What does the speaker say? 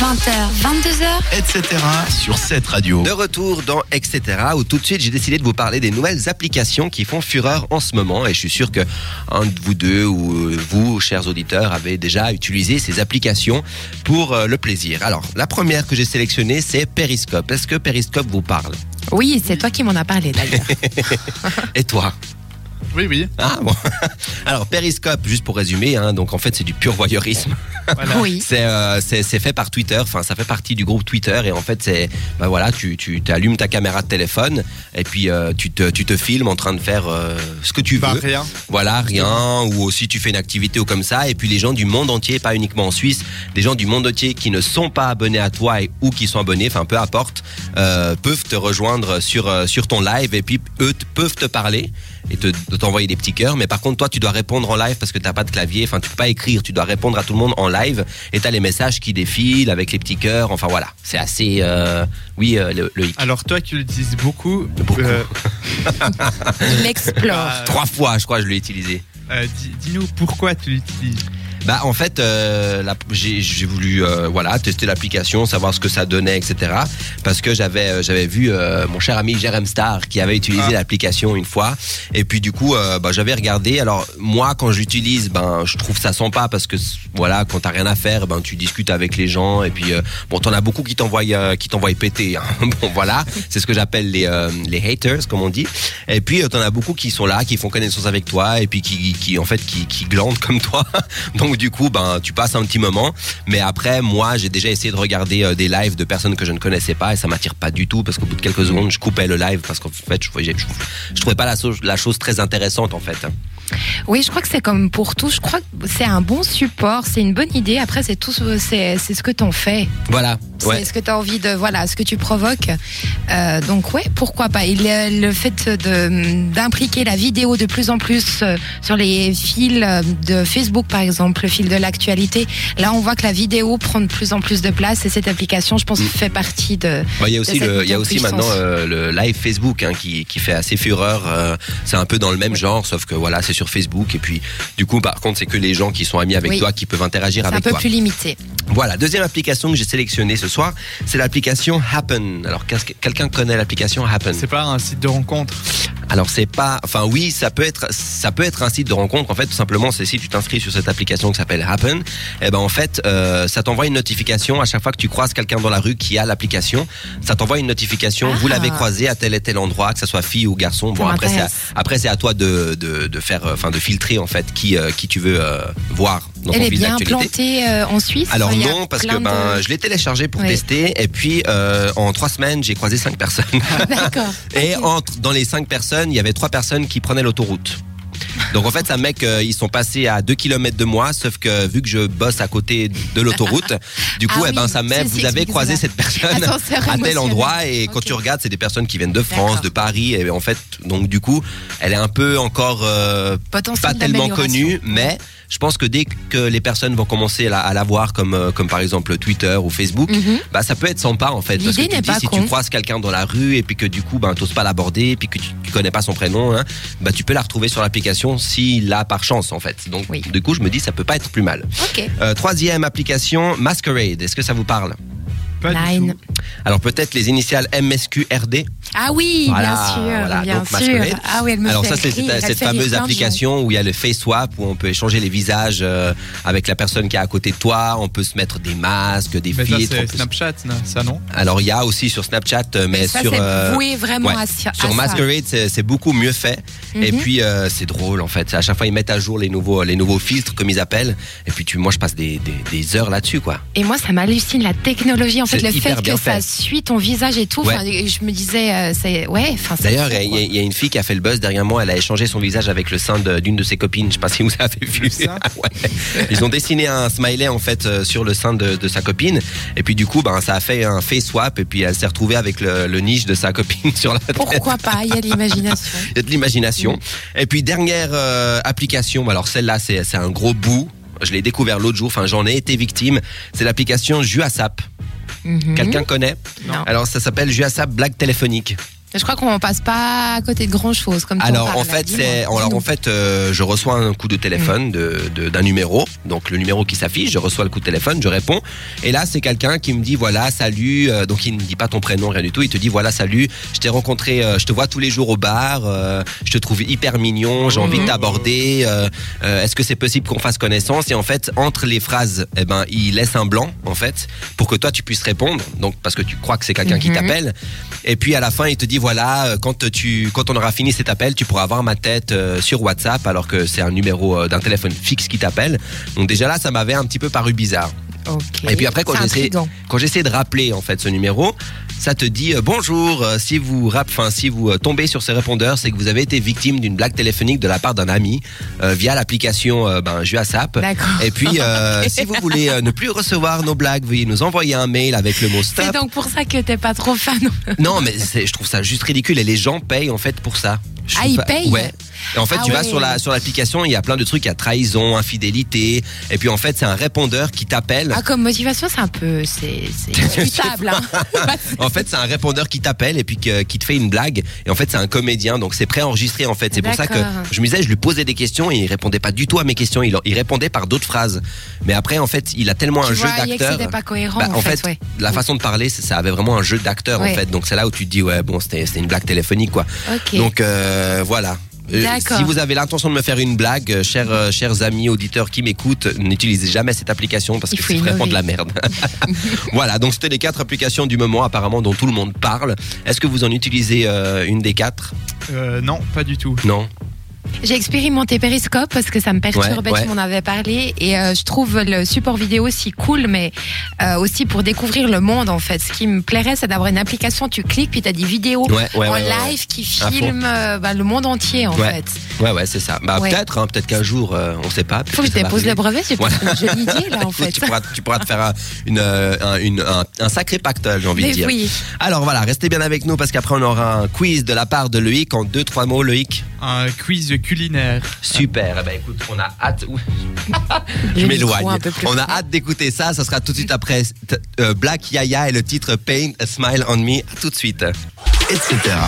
20h, 22h. etc. sur cette radio. De retour dans Etc. où tout de suite j'ai décidé de vous parler des nouvelles applications qui font fureur en ce moment et je suis sûr que un de vous deux ou vous, chers auditeurs, avez déjà utilisé ces applications pour euh, le plaisir. Alors la première que j'ai sélectionnée c'est Periscope. Est-ce que Periscope vous parle? Oui, c'est toi qui m'en as parlé d'ailleurs. Et toi? Oui, oui. Ah bon. Alors Periscope, juste pour résumer, hein, donc en fait c'est du pur voyeurisme. Voilà. Oui. C'est euh, c'est c'est fait par Twitter, enfin ça fait partie du groupe Twitter et en fait c'est bah voilà tu tu allumes ta caméra de téléphone et puis euh, tu te tu te filmes en train de faire euh, ce que tu Bah, veux. rien. Voilà, rien, ou aussi tu fais une activité ou comme ça, et puis les gens du monde entier, pas uniquement en Suisse, des gens du monde entier qui ne sont pas abonnés à toi et, ou qui sont abonnés, enfin peu importe, euh, peuvent te rejoindre sur, sur ton live et puis eux t- peuvent te parler et te, de t'envoyer des petits cœurs, mais par contre toi tu dois répondre en live parce que t'as pas de clavier, enfin tu peux pas écrire, tu dois répondre à tout le monde en live et t'as les messages qui défilent avec les petits cœurs, enfin voilà, c'est assez, euh, oui, euh, le, le hic. Alors, toi qui l'utilises beaucoup, Beaucoup. euh, Il explore. bah, Trois fois, je crois, je l'ai utilisé. euh, dis- dis-nous pourquoi tu l'utilises. Bah en fait, euh, j'ai voulu euh, voilà tester l'application, savoir ce que ça donnait, etc. Parce que j'avais euh, j'avais vu euh, mon cher ami Jérém Star qui avait utilisé Ah. l'application une fois, et puis du coup euh, bah, j'avais regardé. Alors moi quand j'utilise, ben je trouve ça sympa parce que voilà quand t'as rien à faire, ben tu discutes avec les gens et puis euh, bon t'en as beaucoup qui t'envoient euh, qui t'envoient péter. hein. bon voilà, c'est ce que j'appelle les euh, les haters comme on dit. Et puis euh, t'en as beaucoup qui sont là, qui font connaissance avec toi et puis qui qui en fait qui qui glandent comme toi. Donc du coup, ben tu passes un petit moment. Mais après, moi, j'ai déjà essayé de regarder euh, des lives de personnes que je ne connaissais pas et ça m'attire pas du tout parce qu'au bout de quelques secondes, je coupais le live parce qu'en fait, je, je, je trouvais pas la, chose- la chose très intéressante en fait. Oui, je crois que c'est comme pour tout. Je crois que c'est un bon support, c'est une bonne idée. Après, c'est tout, ce- c'est ce que t'en fais. Voilà. Ouais. C'est ce que tu as envie de, voilà, ce que tu provoques. Euh, donc ouais, pourquoi pas. Le fait d'impliquer la vidéo de plus en plus euh, sur les fils euh, de Facebook, par exemple, le fil de l'actualité. Là, on voit que la vidéo prend de plus en plus de place et cette application, je pense, Mm. fait partie de. Bah, Il y a aussi, le, y a maintenant euh, le live Facebook hein, qui, qui fait assez fureur. euh, c'est un peu dans le même genre, sauf que voilà, c'est sur Facebook. Et puis, du coup, par contre, c'est que les gens qui sont amis avec Oui. toi qui peuvent interagir C'est un avec peu toi. plus limité. Voilà, deuxième application que j'ai sélectionnée ce soir, c'est l'application Happen. Alors, qu'est-ce que- quelqu'un connaît l'application Happen? C'est pas un site de rencontre. Alors, c'est pas, enfin oui, ça peut être, ça peut être un site de rencontre. En fait, tout simplement, c'est si tu t'inscris sur cette application qui s'appelle Happen, et ben en fait, euh, ça t'envoie une notification à chaque fois que tu croises quelqu'un dans la rue qui a l'application. Ça t'envoie une notification. Vous Ah. l'avez croisé à tel et tel endroit, que ça soit fille ou garçon. Bon, Ça après c'est, après c'est à toi de, de, de faire, euh, enfin de filtrer en fait qui, euh, qui tu veux euh, voir Elle est bien implantée euh, en Suisse. Alors non, parce que de- ben, je l'ai téléchargé pour tester et puis euh, en trois semaines j'ai croisé cinq personnes D'accord. et entre dans les cinq personnes il y avait trois personnes qui prenaient l'autoroute. Donc en fait, ça mec, euh, ils sont passés à 2 km de moi, sauf que vu que je bosse à côté de l'autoroute, du coup, Ah eh ben oui, ça met, vous avez croisé cette personne à tel endroit et quand tu regardes, c'est des personnes qui viennent de France, de Paris et en fait, donc du coup, elle est un peu encore euh, pas tellement connue, mais je pense que dès que les personnes vont commencer à la, voir comme euh, comme par exemple Twitter ou Facebook, Mhm. bah ça peut être sympa en fait parce que tu dis si con. tu croises quelqu'un dans la rue et puis que du coup ben t'oses pas l'aborder et puis que tu, tu connais pas son prénom hein, bah tu peux la retrouver sur l'application s'il l'a par chance en fait donc Oui. du coup je me dis ça peut pas être plus mal Ok. Euh, troisième application Masquerade est-ce que ça vous parle? Pas du Nine. tout. alors peut-être les initiales MSQRD Ah oui, Voilà, bien sûr, voilà, bien donc sûr. Masquerade. Ah oui, elle me alors fait ça c'est cette, fameuse application où il y a le face swap où on peut échanger les visages euh, avec la personne qui est à côté de toi on peut se mettre des masques des Mais filtres c'est peut Snapchat, non ça non? Alors il y a aussi sur Snapchat euh, mais ça, sur euh, voué vraiment ouais. à, ça- à Sur. Masquerade, c'est beaucoup mieux fait. Et Mhm. puis euh, c'est drôle en fait. À chaque fois ils mettent à jour les nouveaux les nouveaux filtres comme ils appellent. Et puis tu, moi je passe des, des, des heures là-dessus quoi. Et moi, ça m'hallucine la technologie. En fait, le fait que ça suit ton visage et tout. Ouais. Enfin, je me disais, euh, c'est ouais. D'ailleurs, il y, a- il y a une fille qui a fait le buzz derrière moi. Elle a échangé son visage avec le sein de- d'une de, ses copines. Je sais pas si vous avez vu. ça Ouais. Ils ont dessiné un smiley en fait euh, sur le sein de, de sa copine. Et puis du coup, ben ça a fait un face swap. Et puis elle s'est retrouvée avec le, le niche de sa copine sur la tête. Pourquoi pas? Il y a de l'imagination. Il y a de l'imagination. Et puis dernière euh, application, alors celle-là c'est c'est un gros bout. Je l'ai découvert l'autre jour, enfin j'en ai été victime. C'est l'application Juasap. Mhm. Quelqu'un connaît Non. Alors ça s'appelle Juasap Blague téléphonique. Je crois qu'on passe pas à côté de grand chose comme Alors parles, en fait, c'est alors en fait, euh, je reçois un coup de Mm. téléphone de de- d'un numéro, donc le numéro qui s'affiche, je reçois le coup de téléphone, je réponds, et là c'est quelqu'un qui me dit voilà salut, euh, donc il ne dit pas ton prénom rien du tout, il te dit voilà salut, je t'ai rencontré, euh, je te vois tous les jours au bar, euh, je te trouve hyper mignon, j'ai envie de Mhm. t'aborder, est-ce que c'est possible qu'on fasse connaissance? Et en fait entre les phrases, eh ben il laisse un blanc en fait pour que toi tu puisses répondre, donc parce que tu crois que c'est quelqu'un qui Mhm. t'appelle, et puis à la fin il te dit voilà euh, quand tu quand on aura fini cet appel, tu pourras avoir ma tête euh, sur WhatsApp alors que c'est un numéro euh, d'un téléphone fixe qui t'appelle. Donc déjà là ça m'avait un petit peu paru bizarre. Et puis après, j'essaie, quand j'essaie de rappeler en fait ce numéro, ça te dit euh, bonjour. euh, si vous rap, enfin si vous euh, tombez sur ce répondeur, c'est que vous avez été victime d'une blague téléphonique de la part d'un ami euh, via l'application euh, ben, JuaSap. D'accord. Et puis, euh, si vous voulez ne plus recevoir nos blagues, veuillez nous envoyer un mail avec le mot C'est stop. donc pour ça que t'es pas trop fan. Non, mais c'est- je trouve ça juste ridicule et les gens payent en fait pour ça. Je Ah, ils pas- payent Ouais. Et en fait, Ah tu vas sur la sur l'application, il y a plein de trucs, il y a trahison, infidélité, et puis en fait, c'est un répondeur qui t'appelle. Ah, comme motivation, c'est un peu. C'est discutable. Hein. En fait, c'est un répondeur qui t'appelle et puis que- qui te fait une blague. Et en fait, c'est un comédien, donc c'est préenregistré en fait. C'est pour ça que je me disais, je lui posais des questions et il répondait pas du tout à mes questions. Il, il répondait par d'autres phrases. Mais après, en fait, il a tellement un jeu d'acteur. pas cohérent, Bah, en, fait. ouais. la façon de parler, ça avait vraiment un jeu d'acteur en fait. Donc c'est là où tu te dis ouais bon c'était une blague téléphonique quoi. Donc euh, voilà. Euh, D'accord. si vous avez l'intention de me faire une blague, euh, chers, euh, chers amis auditeurs qui m'écoutent, n'utilisez jamais cette application parce Il que c'est vraiment de la merde. voilà, donc c'était les quatre applications du moment apparemment dont tout le monde parle. Est-ce que vous en utilisez euh, une des quatre? Euh, non, pas du tout. Non? J'ai expérimenté Periscope parce que ça me perturbait, Ouais, ouais. tu m'en avais parlé. Et euh, je trouve le support vidéo aussi cool, mais euh, aussi pour découvrir le monde en fait. Ce qui me plairait, c'est d'avoir une application, tu cliques, puis tu as des vidéos Ouais, en live qui filment euh, bah, le monde entier en fait. Ouais, ouais, c'est ça. Bah peut-être, hein, peut-être qu'un jour, euh, on sait pas. Faut que je dépose le brevet, Ouais. une jolie idée là en fait. tu, pourras, tu pourras te faire un, une, un, une- un- un sacré pactole, j'ai envie de dire. oui. Alors voilà, restez bien avec nous parce qu'après on aura un quiz de la part de Loïc en deux trois mots. Loïc, Un quiz culinaire. super. Eh ben écoute, on a hâte. Je m'éloigne. On a hâte d'écouter ça. Ça sera tout de suite après euh, Black Yaya et le titre Paint a Smile on Me. À tout de suite. etc.